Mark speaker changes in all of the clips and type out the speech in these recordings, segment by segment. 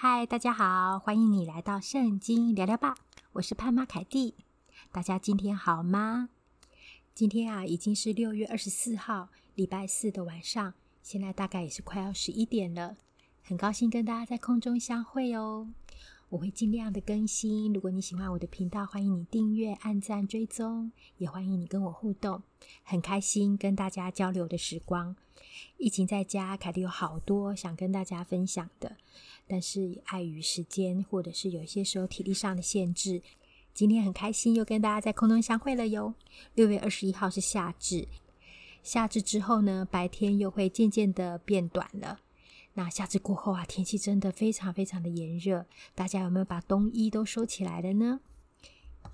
Speaker 1: 嗨，大家好，欢迎你来到圣经聊聊吧。我是潘妈凯蒂，大家今天好吗？今天啊，已经是六月二十四号，礼拜四的晚上，现在大概也是快要十一点了。很高兴跟大家在空中相会哦。我会尽量的更新。如果你喜欢我的频道，欢迎你订阅、按赞、追踪，也欢迎你跟我互动。很开心跟大家交流的时光。疫情在家，凯蒂有好多想跟大家分享的。但是碍于时间，或者是有一些时候体力上的限制，今天很开心又跟大家在空中相会了哟。六月二十一号是夏至，夏至之后呢，白天又会渐渐的变短了。那夏至过后啊，天气真的非常非常的炎热，大家有没有把冬衣都收起来了呢？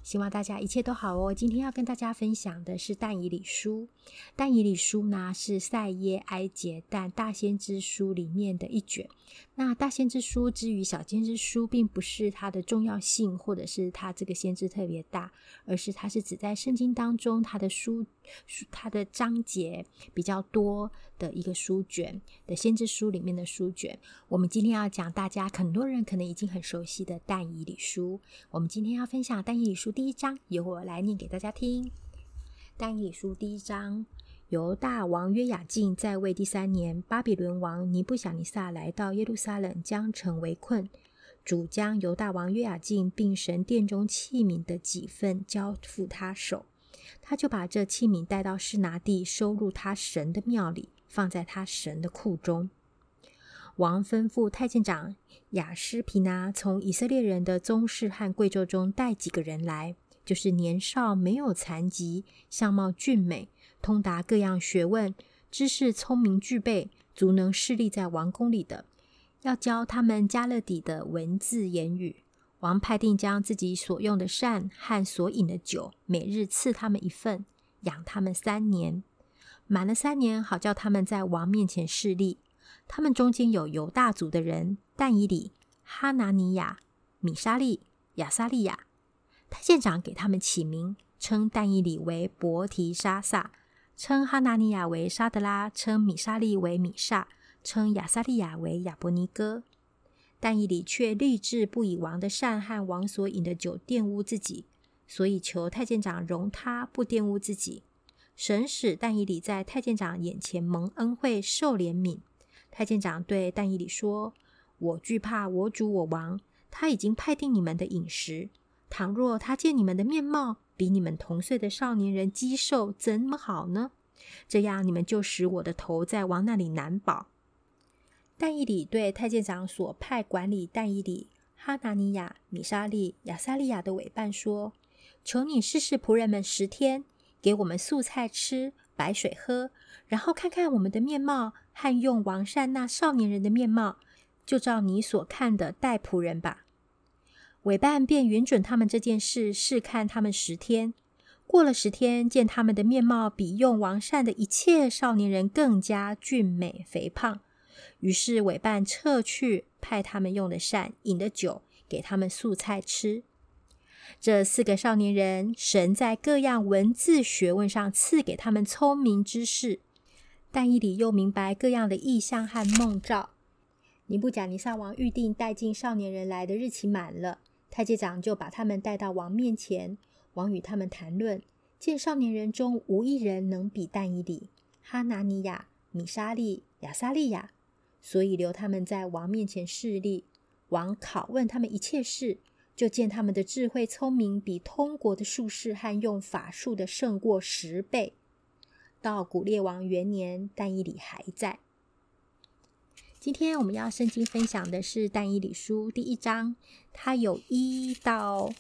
Speaker 1: 希望大家一切都好哦。今天要跟大家分享的是但以理书。但以理书呢，是赛耶埃结但大先知书里面的一卷。那大先知书之于小先知书，并不是它的重要性，或者是它这个先知特别大，而是它是指在圣经当中它的书书它的章节比较多的一个书卷的先知书里面的书卷。我们今天要讲大家很多人可能已经很熟悉的但以理书。我们今天要分享但以理书。第一章由我来念给大家听。但以理书第一章：犹大王约雅敬在位第三年，巴比伦王尼布甲尼撒来到耶路撒冷，将城围困。主将犹大王约雅敬并神殿中器皿的几份交付他手，他就把这器皿带到示拿地，收入他神的庙里，放在他神的库中。王吩咐太监长雅施皮拿从以色列人的宗室和贵胄中带几个人来，就是年少、没有残疾、相貌俊美、通达各样学问、知识聪明具备、足能侍立在王宫里的，要教他们迦勒底的文字言语。王派定将自己所用的膳和所饮的酒，每日赐他们一份，养他们三年。满了三年，好叫他们在王面前侍立。他们中间有犹大族的人：但以理、哈拿尼亚、米沙利、亚撒利亚。太监长给他们起名，称但以理为伯提沙撒，称哈拿尼亚为沙德拉，称米沙利为米煞，称亚撒利亚为亚伯尼歌。但以理却立志不以王的膳和王所饮的酒玷污自己，所以求太监长容他不玷污自己。神使但以理在太监长眼前蒙恩惠，受怜悯。太监长对但以理说：“我惧怕我主我王，他已经派定你们的饮食。倘若他见你们的面貌比你们同岁的少年人肌瘦，怎么好呢？这样你们就使我的头在王那里难保。”但以理对太监长所派管理但以理、哈拿尼亚、米沙利、亚撒利亚的委办说：“求你试试仆人们十天，给我们素菜吃。”白水喝，然后看看我们的面貌和用王膳那少年人的面貌，就照你所看的待仆人吧。委办便允准他们这件事，试看他们十天。过了十天，见他们的面貌比用王膳的一切少年人更加俊美肥胖，于是委办撤去派他们用的膳、饮的酒，给他们素菜吃。这四个少年人，神在各样文字学问上赐给他们聪明知识。但以理又明白各样的意象和梦兆。尼布甲尼撒王预定带进少年人来的日期满了，太监长就把他们带到王面前。王与他们谈论，见少年人中无一人能比但以理、哈拿尼亚、米沙利、亚撒利亚，所以留他们在王面前侍立。王拷问他们一切事。就见他们的智慧聪明，比通国的术士和用法术的胜过十倍。到古列王元年，但以理还在。今天我们要圣经分享的是但以理书第一章，它有一到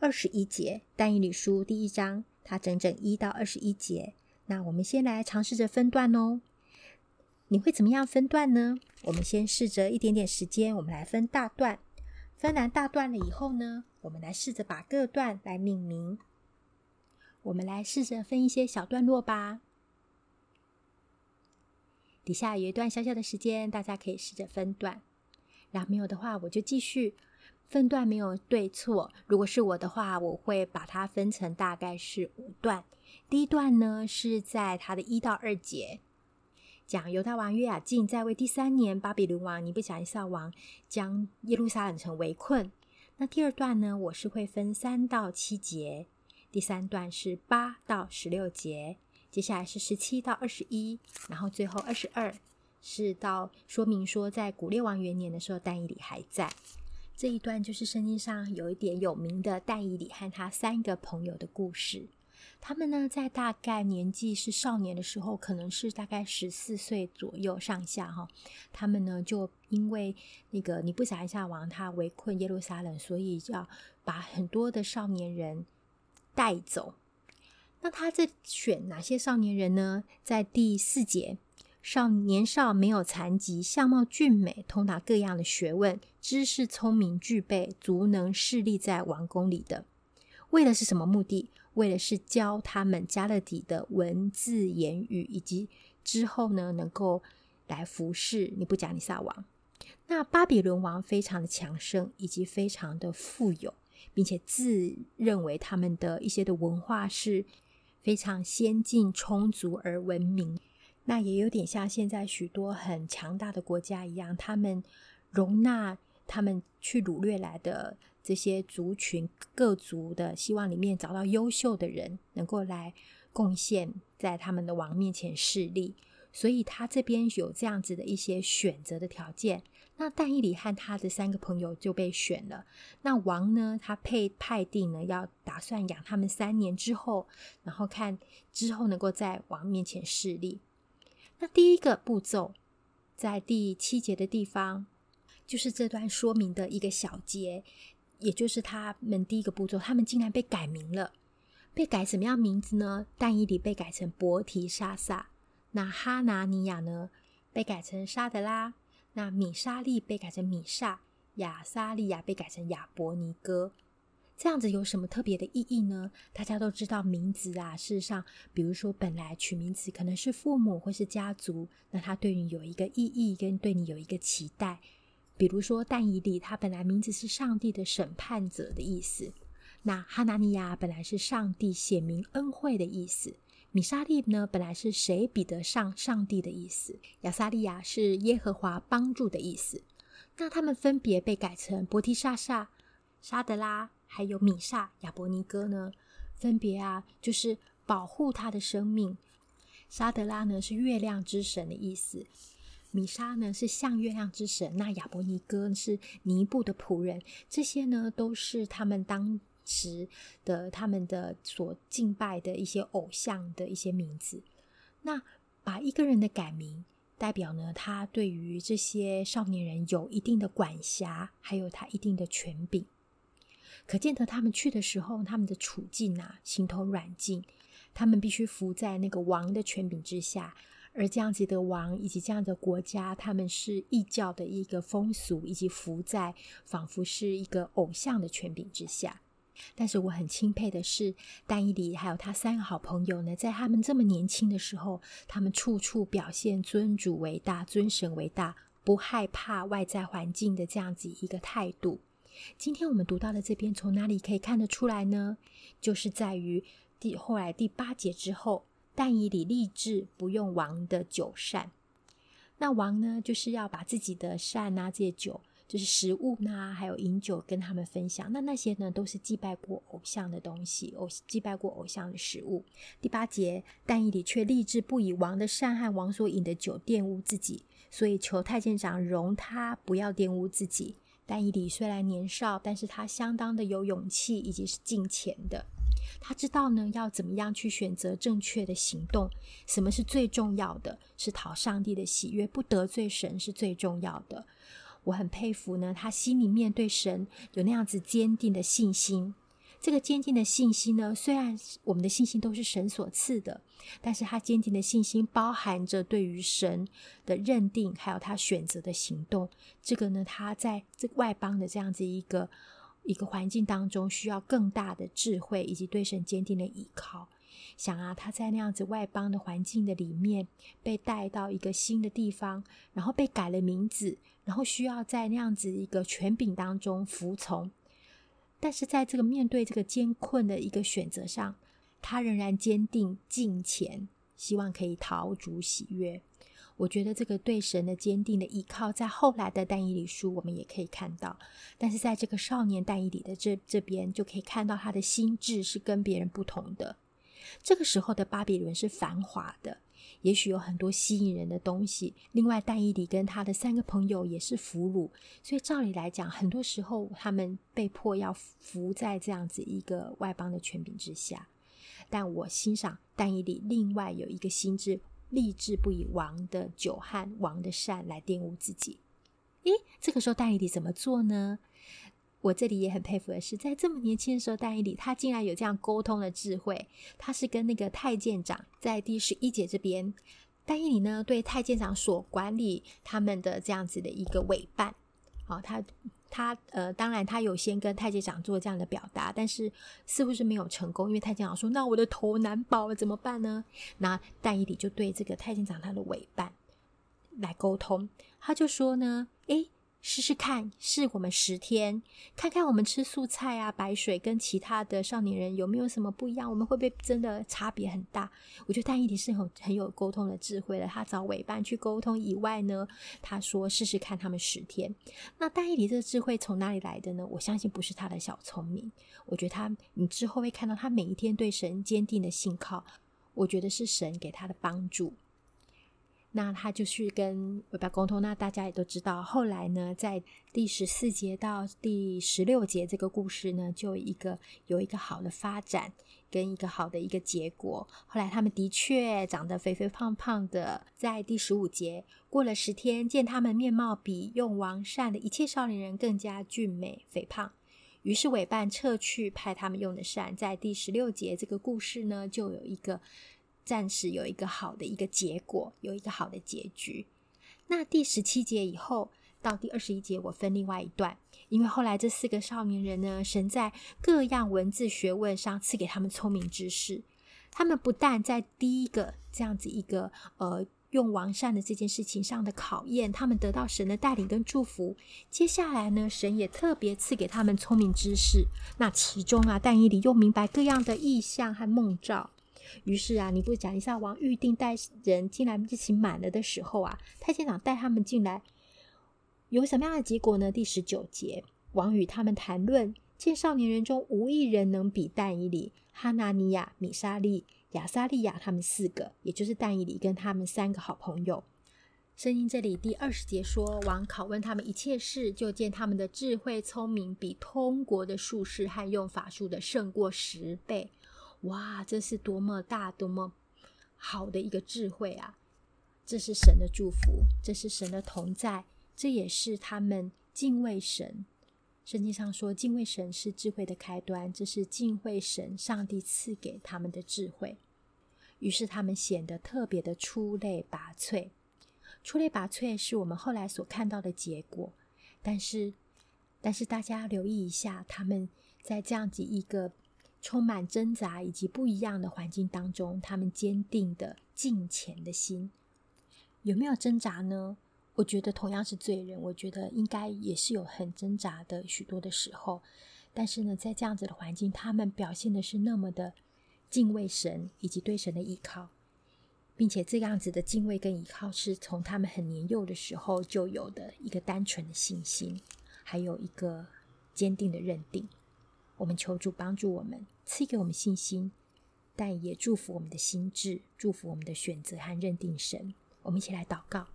Speaker 1: 二十一节。但以理书第一章，它整整一到二十一节。那我们先来尝试着分段哦。你会怎么样分段呢？我们先试着一点点时间，我们来分大段。分完大段了以后呢，我们来试着把各段来命名。我们来试着分一些小段落吧。底下有一段小小的时间，大家可以试着分段。然后没有的话，我就继续。分段没有对错。如果是我的话，我会把它分成大概是五段。第一段呢，是在它的一到二节。讲犹大王约雅敬在位第三年，巴比伦王尼布甲尼撒王将耶路撒冷城围困。那第二段呢，我是会分三到七节，第三段是八到十六节，接下来是十七到二十一，然后最后二十二是到说明说，在古列王元年的时候，但以理还在。这一段就是圣经上有一点有名的但以理和他三个朋友的故事。他们呢，在大概年纪是少年的时候，可能是大概十四岁左右上下哈。他们呢，就因为那个尼布甲尼撒王他围困耶路撒冷，所以要把很多的少年人带走。那他这选哪些少年人呢？在第四节。少年少没有残疾，相貌俊美，通达各样的学问，知识聪明具备，足能侍立在王宫里的。为的是什么目的？为的是教他们加勒底的文字言语，以及之后呢，能够来服侍尼布甲尼撒王。那巴比伦王非常的强盛，以及非常的富有，并且自认为他们的一些的文化是非常先进、充足而文明。那也有点像现在许多很强大的国家一样，他们容纳他们去掳掠来的这些族群各族的，希望里面找到优秀的人，能够来贡献在他们的王面前势力。所以他这边有这样子的一些选择的条件。那但以理和他的三个朋友就被选了。那王呢，他配派定呢，要打算养他们三年之后，然后看之后能够在王面前示例。那第一个步骤，在第七节的地方，就是这段说明的一个小节，也就是他们第一个步骤，他们竟然被改名了，被改什么样名字呢？但以理被改成伯提沙撒，那哈拿尼亚呢，被改成沙德拉，那米沙利被改成米煞，亚撒利亚被改成亚伯尼歌。这样子有什么特别的意义呢？大家都知道名字啊，事实上，比如说本来取名字可能是父母或是家族，那他对你有一个意义，跟对你有一个期待。比如说但以理，他本来名字是上帝的审判者的意思；那哈拿尼亚本来是上帝显明恩惠的意思；米沙利呢，本来是谁比得上上帝的意思；亚撒利亚是耶和华帮助的意思。那他们分别被改成伯提沙撒、沙德拉。还有米煞、亚伯尼歌呢，分别啊，就是保护他的生命。沙德拉呢是月亮之神的意思，米煞呢是像月亮之神，那亚伯尼歌是尼布的仆人。这些呢都是他们当时的他们的所敬拜的一些偶像的一些名字。那把一个人的改名，代表呢他对于这些少年人有一定的管辖，还有他一定的权柄。可见得他们去的时候，他们的处境啊，形同软禁，他们必须服在那个王的权柄之下。而这样子的王以及这样的国家，他们是异教的一个风俗，以及服在仿佛是一个偶像的权柄之下。但是我很钦佩的是，但以理还有他三个好朋友呢，在他们这么年轻的时候，他们处处表现尊主为大、尊神为大，不害怕外在环境的这样子一个态度。今天我们读到的这边，从哪里可以看得出来呢？就是在于第后来第八节之后，但以理立志不用王的酒膳。那王呢，就是要把自己的善啊，这些酒，就是食物呐，还有饮酒跟他们分享。那那些呢，都是祭拜过偶像的东西，偶祭拜过偶像的食物。第八节，但以理却立志不以王的善和王所饮的酒玷污自己，所以求太监长容他不要玷污自己。但以理虽然年少，但是他相当的有勇气，以及是敬虔的。他知道呢，要怎么样去选择正确的行动，什么是最重要的，是讨上帝的喜悦，不得罪神是最重要的。我很佩服呢，他心里面对神有那样子坚定的信心。这个坚定的信心呢，虽然我们的信心都是神所赐的，但是他坚定的信心包含着对于神的认定，还有他选择的行动。这个呢，他在这外邦的这样子一个一个环境当中，需要更大的智慧以及对神坚定的依靠。想啊，他在那样子外邦的环境的里面，被带到一个新的地方，然后被改了名字，然后需要在那样子一个权柄当中服从。但是在这个面对这个艰困的一个选择上，他仍然坚定敬虔，希望可以逃主喜悦。我觉得这个对神的坚定的依靠，在后来的但以理书我们也可以看到。但是在这个少年但以理的这这边，就可以看到他的心智是跟别人不同的。这个时候的巴比伦是繁华的，也许有很多吸引人的东西。另外，但以理跟他的三个朋友也是俘虏，所以照理来讲，很多时候他们被迫要服在这样子一个外邦的权柄之下。但我欣赏但以理另外有一个心智。立志不以王的酒和王的善来玷污自己。咦，这个时候但以理怎么做呢？我这里也很佩服的是，在这么年轻的时候，戴伊理他竟然有这样沟通的智慧。他是跟那个太监长在第十一节这边，戴伊理呢对太监长所管理他们的这样子的一个委办，好、他。他呃，当然，他有先跟太监长做这样的表达，但是似乎是没有成功，因为太监长说：“那我的头难保了，怎么办呢？”那戴伊理就对这个太监长他的委办来沟通，他就说呢：“诶。”试试看，试我们十天，看看我们吃素菜啊、白水跟其他的少年人有没有什么不一样？我们会不会真的差别很大？我觉得但以理是很很有沟通的智慧的。他找委办去沟通以外呢，他说试试看他们十天。那但以理这个智慧从哪里来的呢？我相信不是他的小聪明。我觉得他，你之后会看到他每一天对神坚定的信靠。我觉得是神给他的帮助。那他就去跟委办沟通，那大家也都知道，后来呢，在第十四节到第十六节这个故事呢，就一个有一个好的发展，跟一个好的一个结果。后来他们的确长得肥肥胖胖的，在第十五节过了十天，见他们面貌比用王善的一切少年人更加俊美肥胖，于是委办撤去派他们用的膳。在第十六节这个故事呢，就有一个。暂时有一个好的一个结果，有一个好的结局。那第十七节以后到第二十一节，我分另外一段，因为后来这四个少年人呢，神在各样文字学问上赐给他们聪明知识。他们不但在第一个这样子一个呃用王善的这件事情上的考验，他们得到神的带领跟祝福。接下来呢，神也特别赐给他们聪明知识。那其中啊，但以理又明白各样的意象和梦兆。于是啊，你不讲一下王预定带人进来日期满了的时候啊，太监长带他们进来，有什么样的结果呢？第十九节，王与他们谈论，见少年人中无一人能比但以理、哈拿尼亚、米沙利、亚撒利亚他们四个，也就是但以理跟他们三个好朋友。圣经这里第二十节说，王拷问他们一切事，就见他们的智慧聪明比通国的术士和用法术的胜过十倍。哇，这是多么大、多么好的一个智慧啊！这是神的祝福，这是神的同在，这也是他们敬畏神。圣经上说，敬畏神是智慧的开端，这是敬畏神，上帝赐给他们的智慧。于是他们显得特别的出类拔萃。出类拔萃是我们后来所看到的结果，但是，但是大家留意一下，他们在这样子一个。充满挣扎以及不一样的环境当中，他们坚定的敬虔的心，有没有挣扎呢？我觉得同样是罪人，我觉得应该也是有很挣扎的许多的时候。但是呢，在这样子的环境，他们表现的是那么的敬畏神以及对神的依靠，并且这样子的敬畏跟依靠是从他们很年幼的时候就有的一个单纯的信心，还有一个坚定的认定。我们求主帮助我们。赐给我们信心，但也祝福我们的心智，祝福我们的选择和认定神。我们一起来祷告，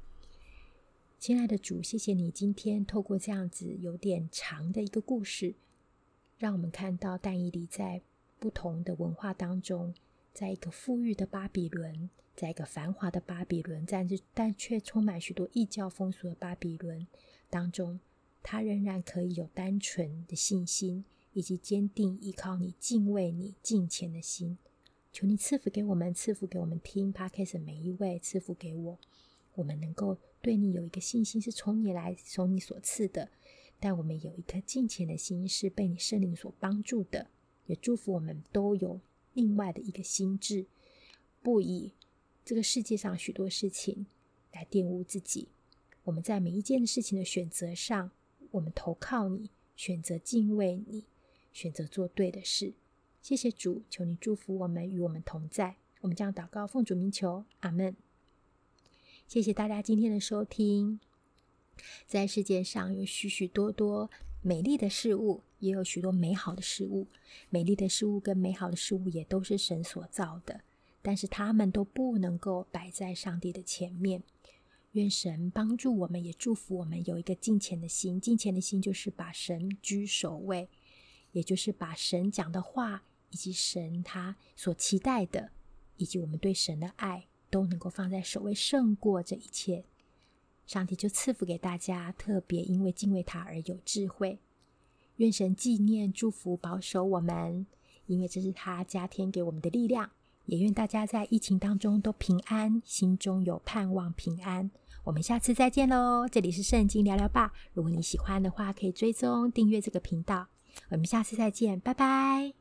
Speaker 1: 亲爱的主，谢谢你今天透过这样子有点长的一个故事，让我们看到但以理在不同的文化当中，在一个富裕的巴比伦，在一个繁华的巴比伦，但是但却充满许多异教风俗的巴比伦当中，他仍然可以有单纯的信心。以及坚定依靠你、敬畏你、敬虔的心，求你赐福给我们，赐福给我们听 Podcast 每一位，赐福给我，我们能够对你有一个信心是从你来、从你所赐的，但我们有一颗敬虔的心是被你圣灵所帮助的，也祝福我们都有另外的一个心智，不以这个世界上许多事情来玷污自己。我们在每一件事情的选择上，我们投靠你，选择敬畏你。选择做对的事，谢谢主，求你祝福我们，与我们同在。我们将祷告，奉主名求，阿门。谢谢大家今天的收听。在世界上有许许多多美丽的事物，也有许多美好的事物。美丽的事物跟美好的事物也都是神所造的，但是他们都不能够摆在上帝的前面。愿神帮助我们，也祝福我们有一个敬虔的心。敬虔的心就是把神居首位，也就是把神讲的话，以及神他所期待的，以及我们对神的爱，都能够放在首位，胜过这一切。上帝就赐福给大家，特别因为敬畏他而有智慧。愿神纪念、祝福、保守我们，因为这是他加添给我们的力量。也愿大家在疫情当中都平安，心中有盼望，平安。我们下次再见喽！这里是圣经聊聊吧。如果你喜欢的话，可以追踪订阅这个频道。我们下次再见，拜拜。